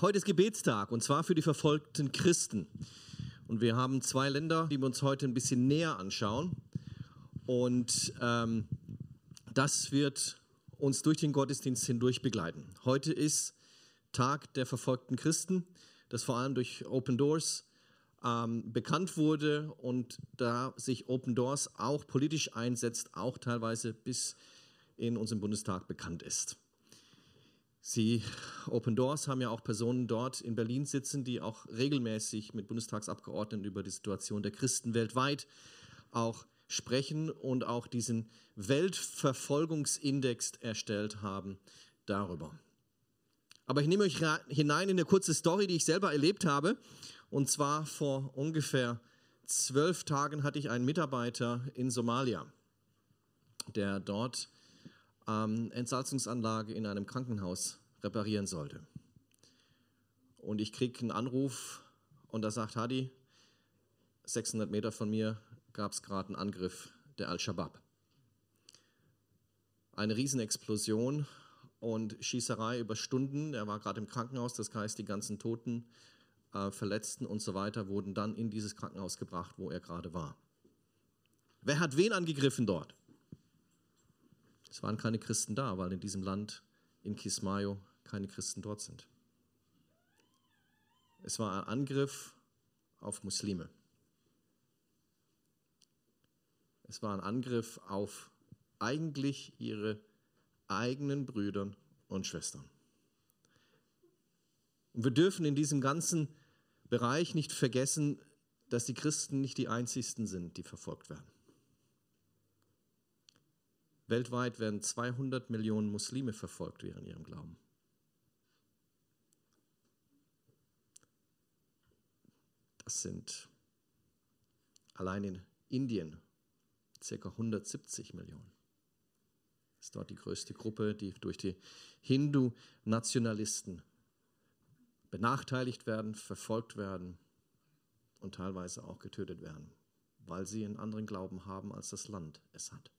Heute ist Gebetstag und zwar für die verfolgten Christen. Und wir haben zwei Länder, die wir uns heute ein bisschen näher anschauen. Und ähm, das wird uns durch den Gottesdienst hindurch begleiten. Heute ist Tag der verfolgten Christen, das vor allem durch Open Doors ähm, bekannt wurde und da sich Open Doors auch politisch einsetzt, auch teilweise bis in unserem Bundestag bekannt ist. Sie, Open Doors, haben ja auch Personen dort in Berlin sitzen, die auch regelmäßig mit Bundestagsabgeordneten über die Situation der Christen weltweit auch sprechen und auch diesen Weltverfolgungsindex erstellt haben darüber. Aber ich nehme euch hinein in eine kurze Story, die ich selber erlebt habe. Und zwar vor ungefähr zwölf Tagen hatte ich einen Mitarbeiter in Somalia, der dort ähm, Entsalzungsanlage in einem Krankenhaus reparieren sollte. Und ich kriege einen Anruf und da sagt Hadi, 600 Meter von mir gab es gerade einen Angriff der Al-Shabaab. Eine Riesenexplosion und Schießerei über Stunden. Er war gerade im Krankenhaus, das heißt, die ganzen Toten, äh, Verletzten und so weiter wurden dann in dieses Krankenhaus gebracht, wo er gerade war. Wer hat wen angegriffen dort? Es waren keine Christen da, weil in diesem Land, in Kismayo, keine Christen dort sind. Es war ein Angriff auf Muslime. Es war ein Angriff auf eigentlich ihre eigenen Brüder und Schwestern. Und wir dürfen in diesem ganzen Bereich nicht vergessen, dass die Christen nicht die einzigsten sind, die verfolgt werden. Weltweit werden 200 Millionen Muslime verfolgt während ihrem Glauben. Das sind allein in Indien ca. 170 Millionen. Das ist dort die größte Gruppe, die durch die Hindu-Nationalisten benachteiligt werden, verfolgt werden und teilweise auch getötet werden, weil sie einen anderen Glauben haben, als das Land es hat.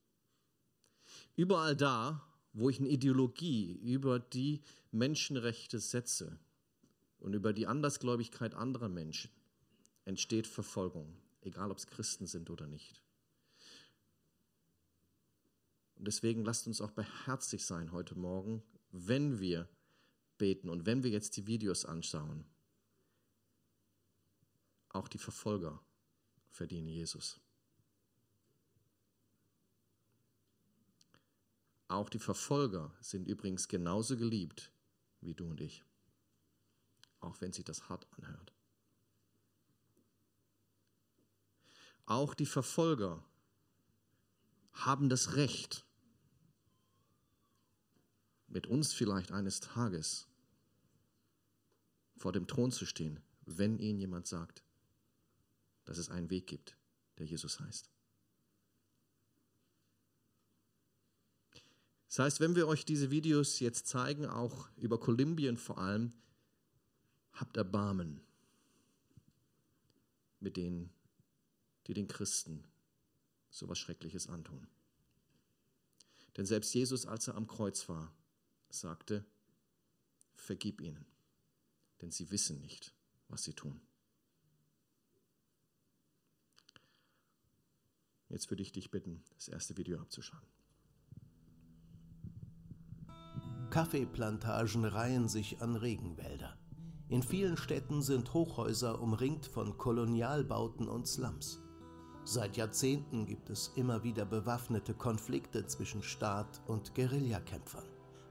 Überall da, wo ich eine Ideologie über die Menschenrechte setze und über die Andersgläubigkeit anderer Menschen, entsteht Verfolgung, egal ob es Christen sind oder nicht. Und deswegen lasst uns auch beherzigt sein heute Morgen, wenn wir beten und wenn wir jetzt die Videos anschauen. Auch die Verfolger verdienen Jesus. Auch die Verfolger sind übrigens genauso geliebt wie du und ich, auch wenn sich das hart anhört. Auch die Verfolger haben das Recht, mit uns vielleicht eines Tages vor dem Thron zu stehen, wenn ihnen jemand sagt, dass es einen Weg gibt, der Jesus heißt. Das heißt, wenn wir euch diese Videos jetzt zeigen, auch über Kolumbien vor allem, habt Erbarmen mit denen, die den Christen so etwas Schreckliches antun. Denn selbst Jesus, als er am Kreuz war, sagte, vergib ihnen, denn sie wissen nicht, was sie tun. Jetzt würde ich dich bitten, das erste Video abzuschauen. Kaffeeplantagen reihen sich an Regenwälder. In vielen Städten sind Hochhäuser umringt von Kolonialbauten und Slums. Seit Jahrzehnten gibt es immer wieder bewaffnete Konflikte zwischen Staat und Guerillakämpfern,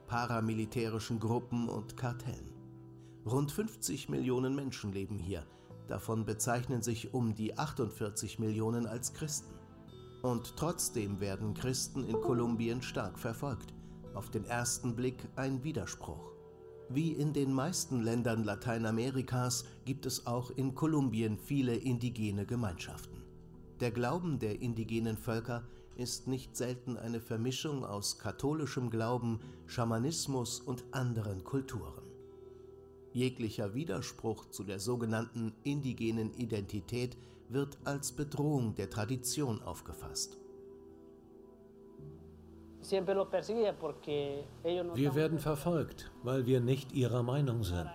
paramilitärischen Gruppen und Kartellen. Rund 50 Millionen Menschen leben hier, davon bezeichnen sich um die 48 Millionen als Christen. Und trotzdem werden Christen in Kolumbien stark verfolgt auf den ersten Blick ein Widerspruch. Wie in den meisten Ländern Lateinamerikas gibt es auch in Kolumbien viele indigene Gemeinschaften. Der Glauben der indigenen Völker ist nicht selten eine Vermischung aus katholischem Glauben, Schamanismus und anderen Kulturen. Jeglicher Widerspruch zu der sogenannten indigenen Identität wird als Bedrohung der Tradition aufgefasst. Wir werden verfolgt, weil wir nicht ihrer Meinung sind.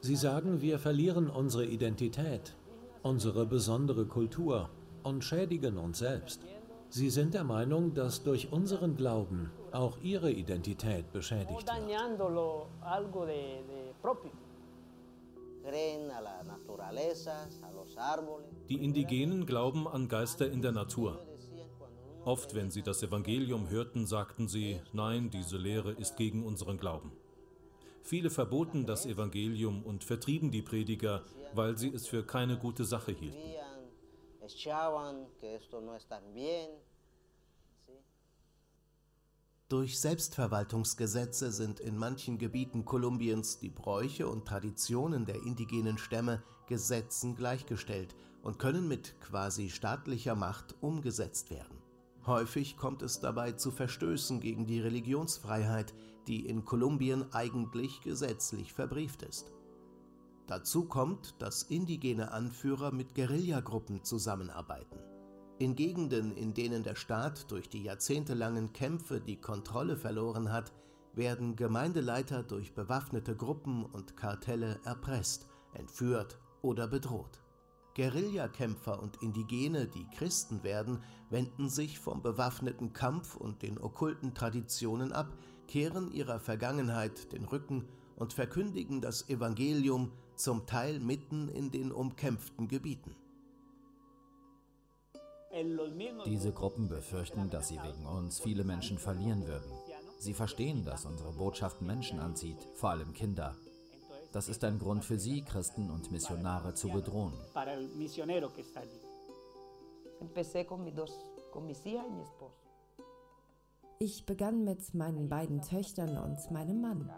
Sie sagen, wir verlieren unsere Identität, unsere besondere Kultur und schädigen uns selbst. Sie sind der Meinung, dass durch unseren Glauben auch ihre Identität beschädigt wird. Die Indigenen glauben an Geister in der Natur. Oft, wenn sie das Evangelium hörten, sagten sie, nein, diese Lehre ist gegen unseren Glauben. Viele verboten das Evangelium und vertrieben die Prediger, weil sie es für keine gute Sache hielten. Durch Selbstverwaltungsgesetze sind in manchen Gebieten Kolumbiens die Bräuche und Traditionen der indigenen Stämme Gesetzen gleichgestellt und können mit quasi staatlicher Macht umgesetzt werden. Häufig kommt es dabei zu Verstößen gegen die Religionsfreiheit, die in Kolumbien eigentlich gesetzlich verbrieft ist. Dazu kommt, dass indigene Anführer mit Guerillagruppen zusammenarbeiten. In Gegenden, in denen der Staat durch die jahrzehntelangen Kämpfe die Kontrolle verloren hat, werden Gemeindeleiter durch bewaffnete Gruppen und Kartelle erpresst, entführt oder bedroht. Guerillakämpfer und Indigene, die Christen werden, wenden sich vom bewaffneten Kampf und den okkulten Traditionen ab, kehren ihrer Vergangenheit den Rücken und verkündigen das Evangelium zum Teil mitten in den umkämpften Gebieten. Diese Gruppen befürchten, dass sie wegen uns viele Menschen verlieren würden. Sie verstehen, dass unsere Botschaft Menschen anzieht, vor allem Kinder. Das ist ein Grund für sie, Christen und Missionare zu bedrohen. Ich begann mit meinen beiden Töchtern und meinem Mann.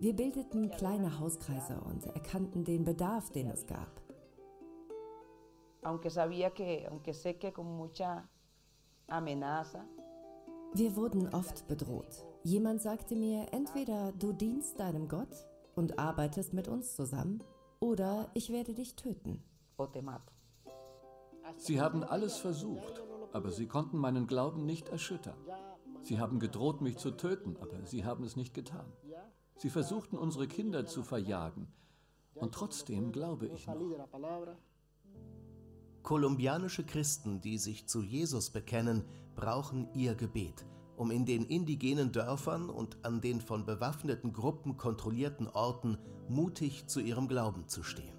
Wir bildeten kleine Hauskreise und erkannten den Bedarf, den es gab aunque sabía que, aunque sé que con mucha amenaza. Wir wurden oft bedroht. Jemand sagte mir, entweder du dienst deinem Gott und arbeitest mit uns zusammen, oder ich werde dich töten. Sie haben alles versucht, aber sie konnten meinen Glauben nicht erschüttern. Sie haben gedroht, mich zu töten, aber sie haben es nicht getan. Sie versuchten, unsere Kinder zu verjagen, und trotzdem glaube ich noch. Kolumbianische Christen, die sich zu Jesus bekennen, brauchen ihr Gebet, um in den indigenen Dörfern und an den von bewaffneten Gruppen kontrollierten Orten mutig zu ihrem Glauben zu stehen.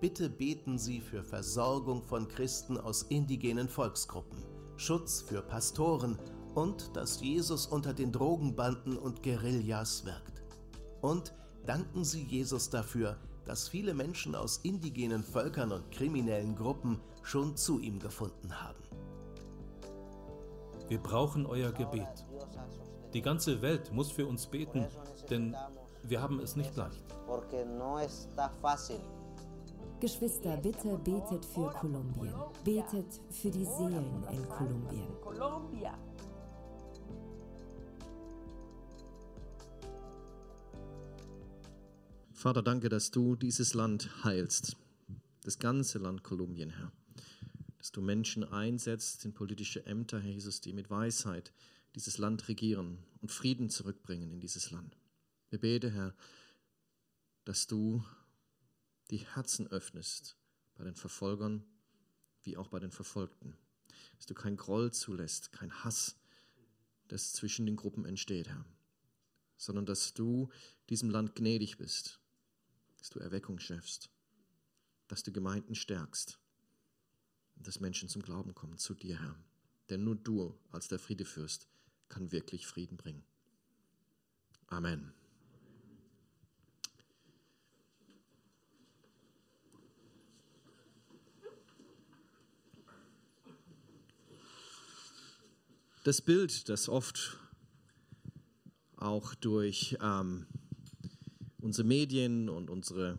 Bitte beten Sie für Versorgung von Christen aus indigenen Volksgruppen, Schutz für Pastoren und dass Jesus unter den Drogenbanden und Guerillas wirkt. Und danken Sie Jesus dafür, dass viele Menschen aus indigenen Völkern und kriminellen Gruppen schon zu ihm gefunden haben. Wir brauchen euer Gebet. Die ganze Welt muss für uns beten, denn wir haben es nicht leicht. Geschwister, bitte betet für Kolumbien. Betet für die Seelen in Kolumbien. Vater, danke, dass du dieses Land heilst, das ganze Land Kolumbien, Herr. Dass du Menschen einsetzt in politische Ämter, Herr Jesus, die mit Weisheit dieses Land regieren und Frieden zurückbringen in dieses Land. Wir beten, Herr, dass du die Herzen öffnest bei den Verfolgern wie auch bei den Verfolgten. Dass du kein Groll zulässt, kein Hass, das zwischen den Gruppen entsteht, Herr, sondern dass du diesem Land gnädig bist dass du Erweckung schaffst, dass du Gemeinden stärkst dass Menschen zum Glauben kommen, zu dir, Herr. Denn nur du als der Friedefürst kann wirklich Frieden bringen. Amen. Das Bild, das oft auch durch ähm, unsere Medien und unsere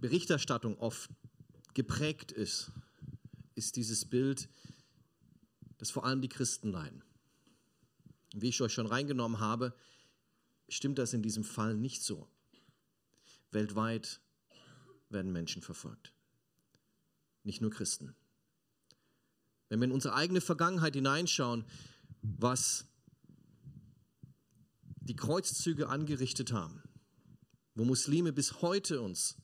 Berichterstattung oft geprägt ist, ist dieses Bild, dass vor allem die Christen leiden. Wie ich euch schon reingenommen habe, stimmt das in diesem Fall nicht so. Weltweit werden Menschen verfolgt. Nicht nur Christen. Wenn wir in unsere eigene Vergangenheit hineinschauen, was die Kreuzzüge angerichtet haben, wo Muslime bis heute uns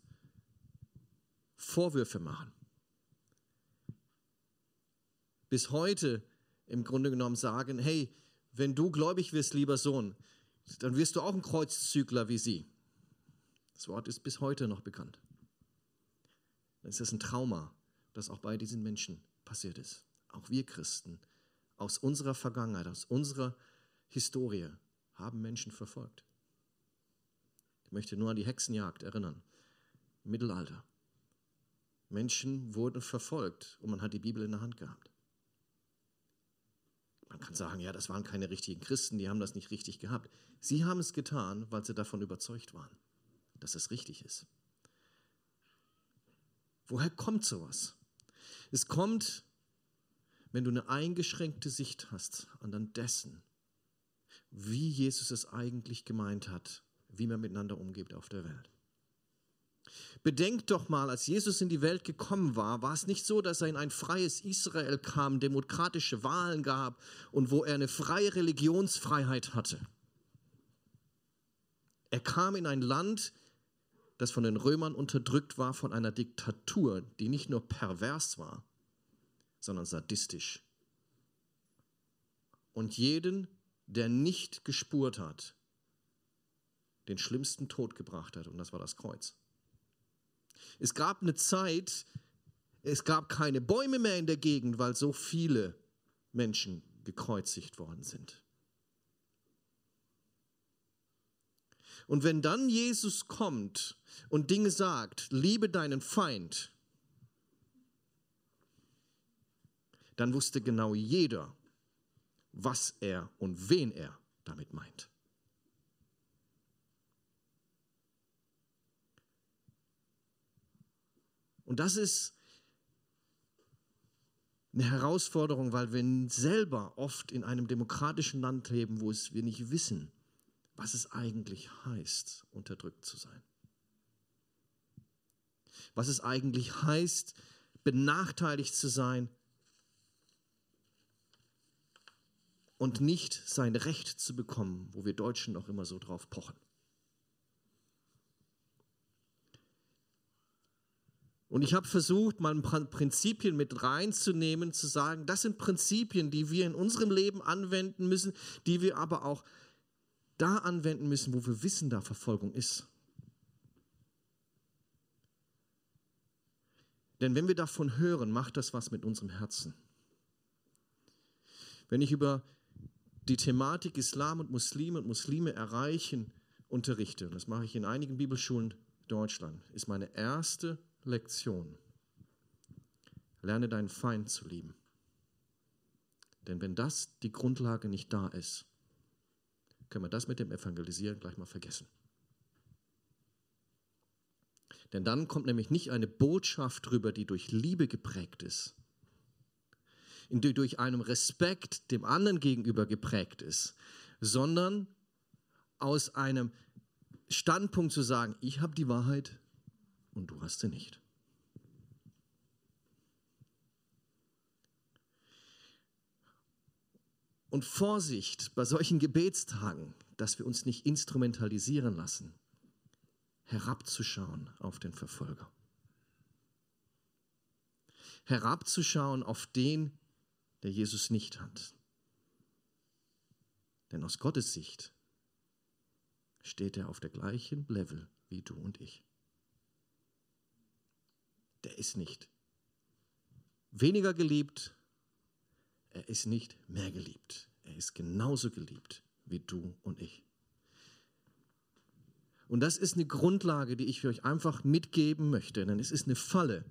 Vorwürfe machen. Bis heute im Grunde genommen sagen, hey, wenn du gläubig wirst, lieber Sohn, dann wirst du auch ein Kreuzzügler wie sie. Das Wort ist bis heute noch bekannt. Dann ist das ein Trauma, das auch bei diesen Menschen passiert ist. Auch wir Christen aus unserer Vergangenheit, aus unserer Historie haben Menschen verfolgt. Ich möchte nur an die Hexenjagd erinnern. Mittelalter. Menschen wurden verfolgt und man hat die Bibel in der Hand gehabt. Man kann sagen, ja, das waren keine richtigen Christen, die haben das nicht richtig gehabt. Sie haben es getan, weil sie davon überzeugt waren, dass es richtig ist. Woher kommt sowas? Es kommt, wenn du eine eingeschränkte Sicht hast an dessen, wie Jesus es eigentlich gemeint hat, wie man miteinander umgeht auf der Welt. Bedenkt doch mal, als Jesus in die Welt gekommen war, war es nicht so, dass er in ein freies Israel kam, demokratische Wahlen gab und wo er eine freie Religionsfreiheit hatte. Er kam in ein Land, das von den Römern unterdrückt war, von einer Diktatur, die nicht nur pervers war, sondern sadistisch. Und jeden, der nicht gespurt hat, den schlimmsten Tod gebracht hat, und das war das Kreuz. Es gab eine Zeit, es gab keine Bäume mehr in der Gegend, weil so viele Menschen gekreuzigt worden sind. Und wenn dann Jesus kommt und Dinge sagt, liebe deinen Feind, dann wusste genau jeder, was er und wen er damit meint. Und das ist eine Herausforderung, weil wir selber oft in einem demokratischen Land leben, wo es wir nicht wissen, was es eigentlich heißt, unterdrückt zu sein. Was es eigentlich heißt, benachteiligt zu sein und nicht sein Recht zu bekommen, wo wir Deutschen noch immer so drauf pochen. Und ich habe versucht, mal Prinzipien mit reinzunehmen, zu sagen, das sind Prinzipien, die wir in unserem Leben anwenden müssen, die wir aber auch da anwenden müssen, wo wir wissen, da Verfolgung ist. Denn wenn wir davon hören, macht das was mit unserem Herzen. Wenn ich über die Thematik Islam und Muslime und Muslime erreichen unterrichte, und das mache ich in einigen Bibelschulen Deutschland, ist meine erste Lektion. Lerne deinen Feind zu lieben. Denn wenn das die Grundlage nicht da ist, können wir das mit dem Evangelisieren gleich mal vergessen. Denn dann kommt nämlich nicht eine Botschaft drüber, die durch Liebe geprägt ist, die durch einen Respekt dem anderen gegenüber geprägt ist, sondern aus einem Standpunkt zu sagen, ich habe die Wahrheit, und du hast sie nicht. Und Vorsicht bei solchen Gebetstagen, dass wir uns nicht instrumentalisieren lassen, herabzuschauen auf den Verfolger. Herabzuschauen auf den, der Jesus nicht hat. Denn aus Gottes Sicht steht er auf der gleichen Level wie du und ich der ist nicht weniger geliebt, er ist nicht mehr geliebt. Er ist genauso geliebt wie du und ich. Und das ist eine Grundlage, die ich für euch einfach mitgeben möchte, denn es ist eine Falle,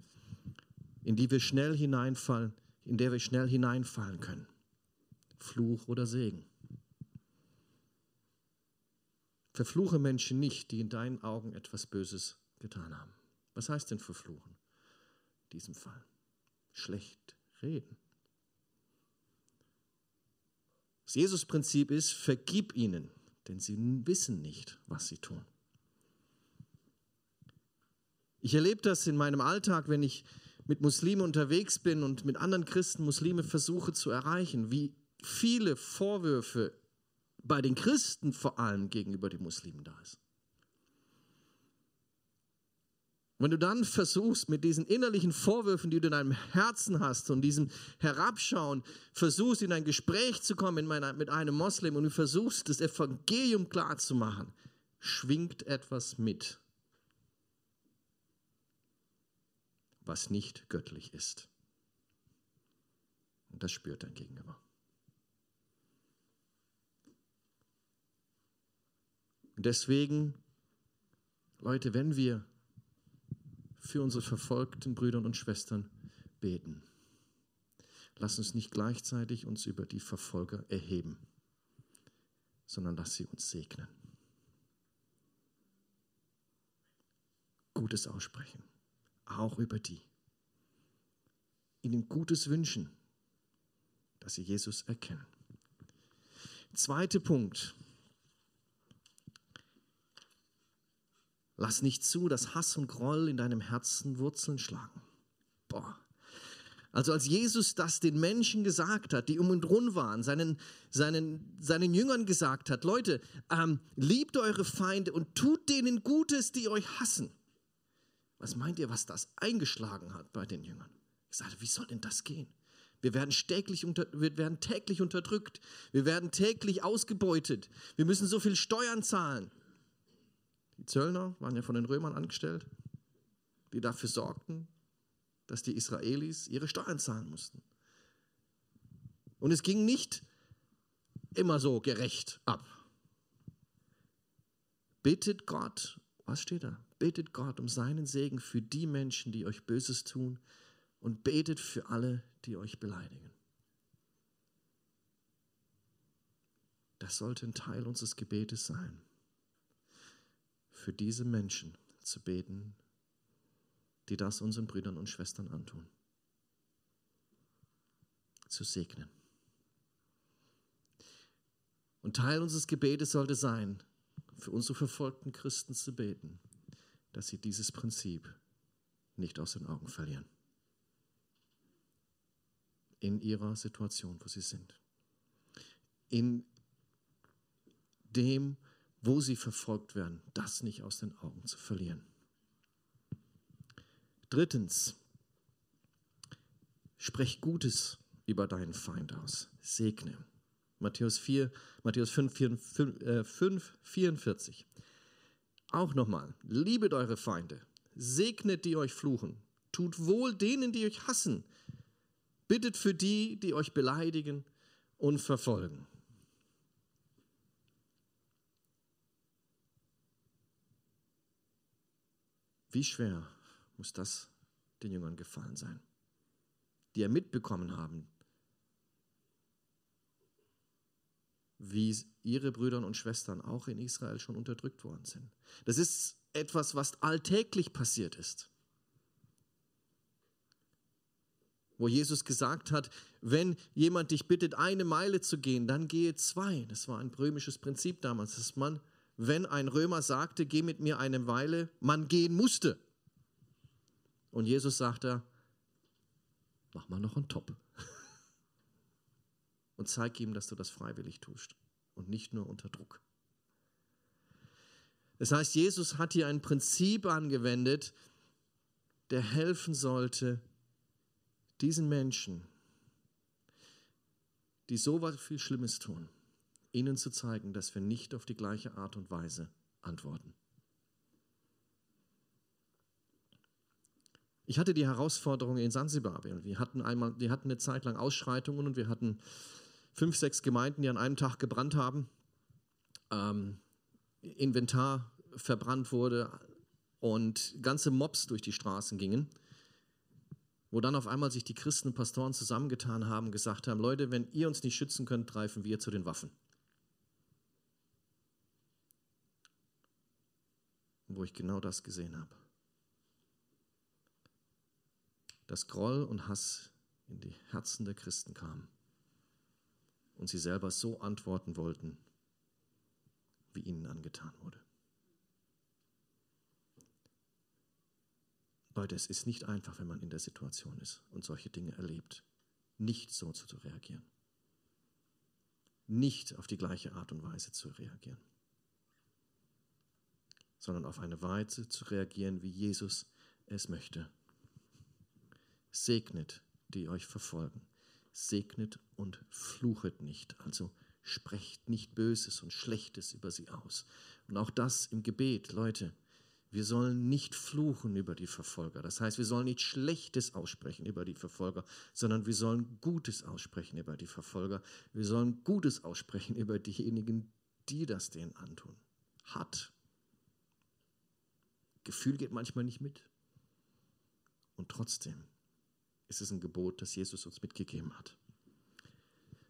in die wir schnell hineinfallen, in der wir schnell hineinfallen können. Fluch oder Segen. Verfluche Menschen nicht, die in deinen Augen etwas Böses getan haben. Was heißt denn verfluchen? Diesem Fall. Schlecht reden. Das Jesus-Prinzip ist, vergib ihnen, denn sie wissen nicht, was sie tun. Ich erlebe das in meinem Alltag, wenn ich mit Muslimen unterwegs bin und mit anderen Christen Muslime versuche zu erreichen, wie viele Vorwürfe bei den Christen vor allem gegenüber den Muslimen da ist. Wenn du dann versuchst, mit diesen innerlichen Vorwürfen, die du in deinem Herzen hast und diesem Herabschauen, versuchst, in ein Gespräch zu kommen mit einem Moslem und du versuchst, das Evangelium klarzumachen, schwingt etwas mit, was nicht göttlich ist. Und das spürt dein Gegenüber. Und deswegen, Leute, wenn wir für unsere verfolgten Brüder und Schwestern beten. Lass uns nicht gleichzeitig uns über die Verfolger erheben, sondern lass sie uns segnen. Gutes aussprechen, auch über die. Ihnen Gutes wünschen, dass sie Jesus erkennen. Zweiter Punkt, Lass nicht zu, dass Hass und Groll in deinem Herzen Wurzeln schlagen. Boah. Also als Jesus das den Menschen gesagt hat, die um und rund waren, seinen, seinen, seinen Jüngern gesagt hat, Leute, ähm, liebt eure Feinde und tut denen Gutes, die euch hassen. Was meint ihr, was das eingeschlagen hat bei den Jüngern? Ich sagte, wie soll denn das gehen? Wir werden, täglich unter, wir werden täglich unterdrückt. Wir werden täglich ausgebeutet. Wir müssen so viel Steuern zahlen. Zöllner waren ja von den Römern angestellt, die dafür sorgten, dass die Israelis ihre Steuern zahlen mussten. Und es ging nicht immer so gerecht ab. Bittet Gott, was steht da? Bittet Gott um seinen Segen für die Menschen, die euch Böses tun und betet für alle, die euch beleidigen. Das sollte ein Teil unseres Gebetes sein für diese Menschen zu beten, die das unseren Brüdern und Schwestern antun. Zu segnen. Und Teil unseres Gebetes sollte sein, für unsere verfolgten Christen zu beten, dass sie dieses Prinzip nicht aus den Augen verlieren. In ihrer Situation, wo sie sind. In dem, wo sie verfolgt werden, das nicht aus den Augen zu verlieren. Drittens, sprech Gutes über deinen Feind aus. Segne. Matthäus 4, Matthäus 5, 4, 5 44. Auch nochmal, liebet eure Feinde, segnet die euch fluchen, tut wohl denen, die euch hassen, bittet für die, die euch beleidigen und verfolgen. Wie schwer muss das den Jüngern gefallen sein, die ja mitbekommen haben, wie ihre Brüder und Schwestern auch in Israel schon unterdrückt worden sind. Das ist etwas, was alltäglich passiert ist. Wo Jesus gesagt hat, wenn jemand dich bittet, eine Meile zu gehen, dann gehe zwei. Das war ein römisches Prinzip damals, dass man wenn ein Römer sagte, geh mit mir eine Weile, man gehen musste. Und Jesus sagte, mach mal noch einen Top. Und zeig ihm, dass du das freiwillig tust und nicht nur unter Druck. Das heißt, Jesus hat hier ein Prinzip angewendet, der helfen sollte, diesen Menschen, die so viel Schlimmes tun, ihnen zu zeigen, dass wir nicht auf die gleiche Art und Weise antworten. Ich hatte die Herausforderung in Sansibar. Wir hatten, einmal, wir hatten eine Zeit lang Ausschreitungen und wir hatten fünf, sechs Gemeinden, die an einem Tag gebrannt haben. Ähm, Inventar verbrannt wurde und ganze Mobs durch die Straßen gingen, wo dann auf einmal sich die Christen und Pastoren zusammengetan haben und gesagt haben, Leute, wenn ihr uns nicht schützen könnt, greifen wir zu den Waffen. Wo ich genau das gesehen habe. Dass Groll und Hass in die Herzen der Christen kamen und sie selber so antworten wollten, wie ihnen angetan wurde. Leute, es ist nicht einfach, wenn man in der Situation ist und solche Dinge erlebt, nicht so zu reagieren. Nicht auf die gleiche Art und Weise zu reagieren sondern auf eine Weise zu reagieren, wie Jesus es möchte. Segnet, die euch verfolgen. Segnet und fluchet nicht. Also sprecht nicht Böses und Schlechtes über sie aus. Und auch das im Gebet, Leute. Wir sollen nicht fluchen über die Verfolger. Das heißt, wir sollen nicht Schlechtes aussprechen über die Verfolger, sondern wir sollen Gutes aussprechen über die Verfolger. Wir sollen Gutes aussprechen über diejenigen, die das denen antun. Hat. Gefühl geht manchmal nicht mit. Und trotzdem ist es ein Gebot, das Jesus uns mitgegeben hat.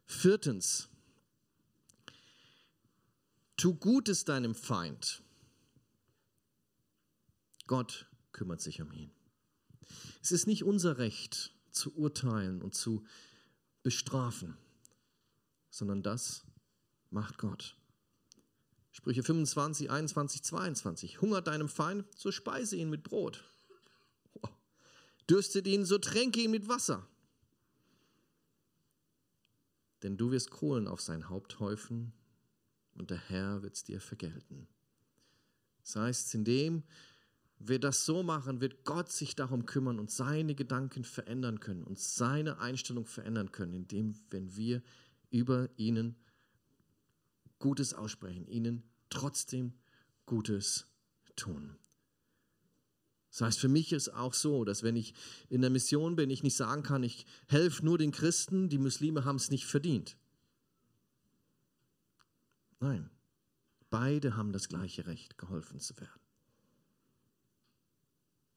Viertens, tu Gutes deinem Feind. Gott kümmert sich um ihn. Es ist nicht unser Recht zu urteilen und zu bestrafen, sondern das macht Gott. Sprüche 25, 21, 22. Hungert deinem Feind, so speise ihn mit Brot. Dürstet ihn, so tränke ihn mit Wasser. Denn du wirst Kohlen auf sein Haupt häufen und der Herr wird es dir vergelten. Das heißt, indem wir das so machen, wird Gott sich darum kümmern und seine Gedanken verändern können und seine Einstellung verändern können, indem, wenn wir über ihnen Gutes aussprechen, ihnen trotzdem Gutes tun. Das heißt, für mich ist auch so, dass wenn ich in der Mission bin, ich nicht sagen kann, ich helfe nur den Christen, die Muslime haben es nicht verdient. Nein, beide haben das gleiche Recht, geholfen zu werden.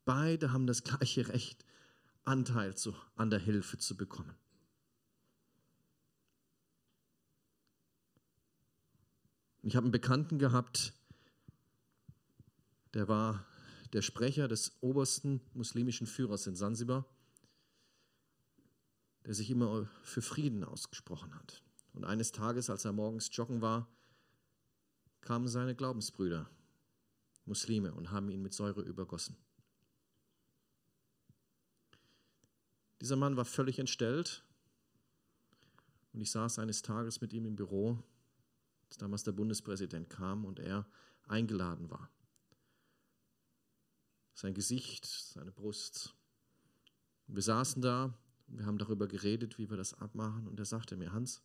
Beide haben das gleiche Recht, Anteil zu, an der Hilfe zu bekommen. Ich habe einen Bekannten gehabt, der war der Sprecher des obersten muslimischen Führers in Sansibar, der sich immer für Frieden ausgesprochen hat. Und eines Tages, als er morgens joggen war, kamen seine Glaubensbrüder, Muslime, und haben ihn mit Säure übergossen. Dieser Mann war völlig entstellt und ich saß eines Tages mit ihm im Büro, als damals der Bundespräsident kam und er eingeladen war. Sein Gesicht, seine Brust. Wir saßen da und wir haben darüber geredet, wie wir das abmachen und er sagte mir, Hans,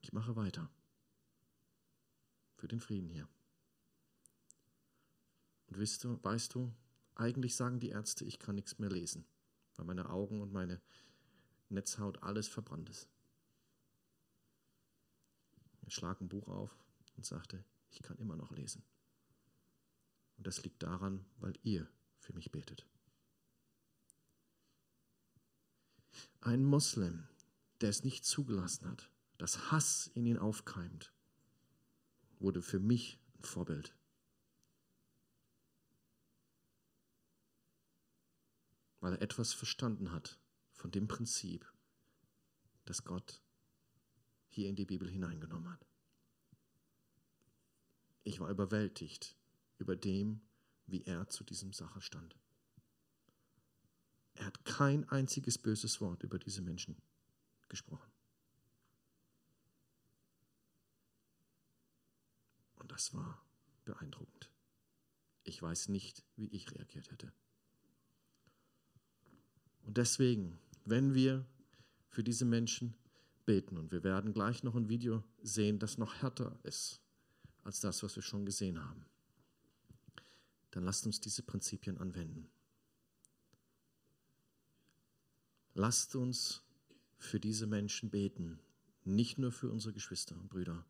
ich mache weiter für den Frieden hier. Und weißt du, weißt du, eigentlich sagen die Ärzte, ich kann nichts mehr lesen, weil meine Augen und meine Netzhaut alles verbrannt ist. Schlag ein Buch auf und sagte, ich kann immer noch lesen. Und das liegt daran, weil ihr für mich betet. Ein Moslem, der es nicht zugelassen hat, dass Hass in ihn aufkeimt, wurde für mich ein Vorbild. weil er etwas verstanden hat von dem Prinzip, das Gott hier in die Bibel hineingenommen hat. Ich war überwältigt über dem, wie er zu diesem Sache stand. Er hat kein einziges böses Wort über diese Menschen gesprochen. Und das war beeindruckend. Ich weiß nicht, wie ich reagiert hätte. Und deswegen, wenn wir für diese Menschen beten, und wir werden gleich noch ein Video sehen, das noch härter ist als das, was wir schon gesehen haben, dann lasst uns diese Prinzipien anwenden. Lasst uns für diese Menschen beten, nicht nur für unsere Geschwister und Brüder,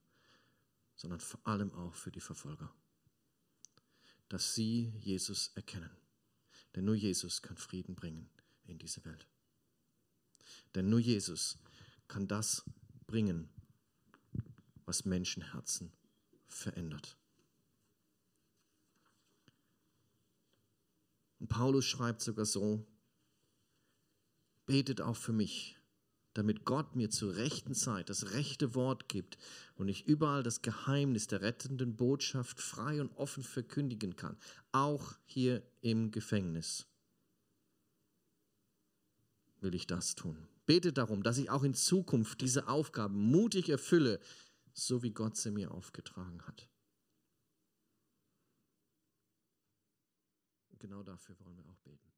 sondern vor allem auch für die Verfolger, dass sie Jesus erkennen. Denn nur Jesus kann Frieden bringen in diese Welt. Denn nur Jesus kann das bringen, was Menschenherzen verändert. Und Paulus schreibt sogar so, betet auch für mich, damit Gott mir zur rechten Zeit das rechte Wort gibt und ich überall das Geheimnis der rettenden Botschaft frei und offen verkündigen kann, auch hier im Gefängnis will ich das tun. Bete darum, dass ich auch in Zukunft diese Aufgaben mutig erfülle, so wie Gott sie mir aufgetragen hat. genau dafür wollen wir auch beten.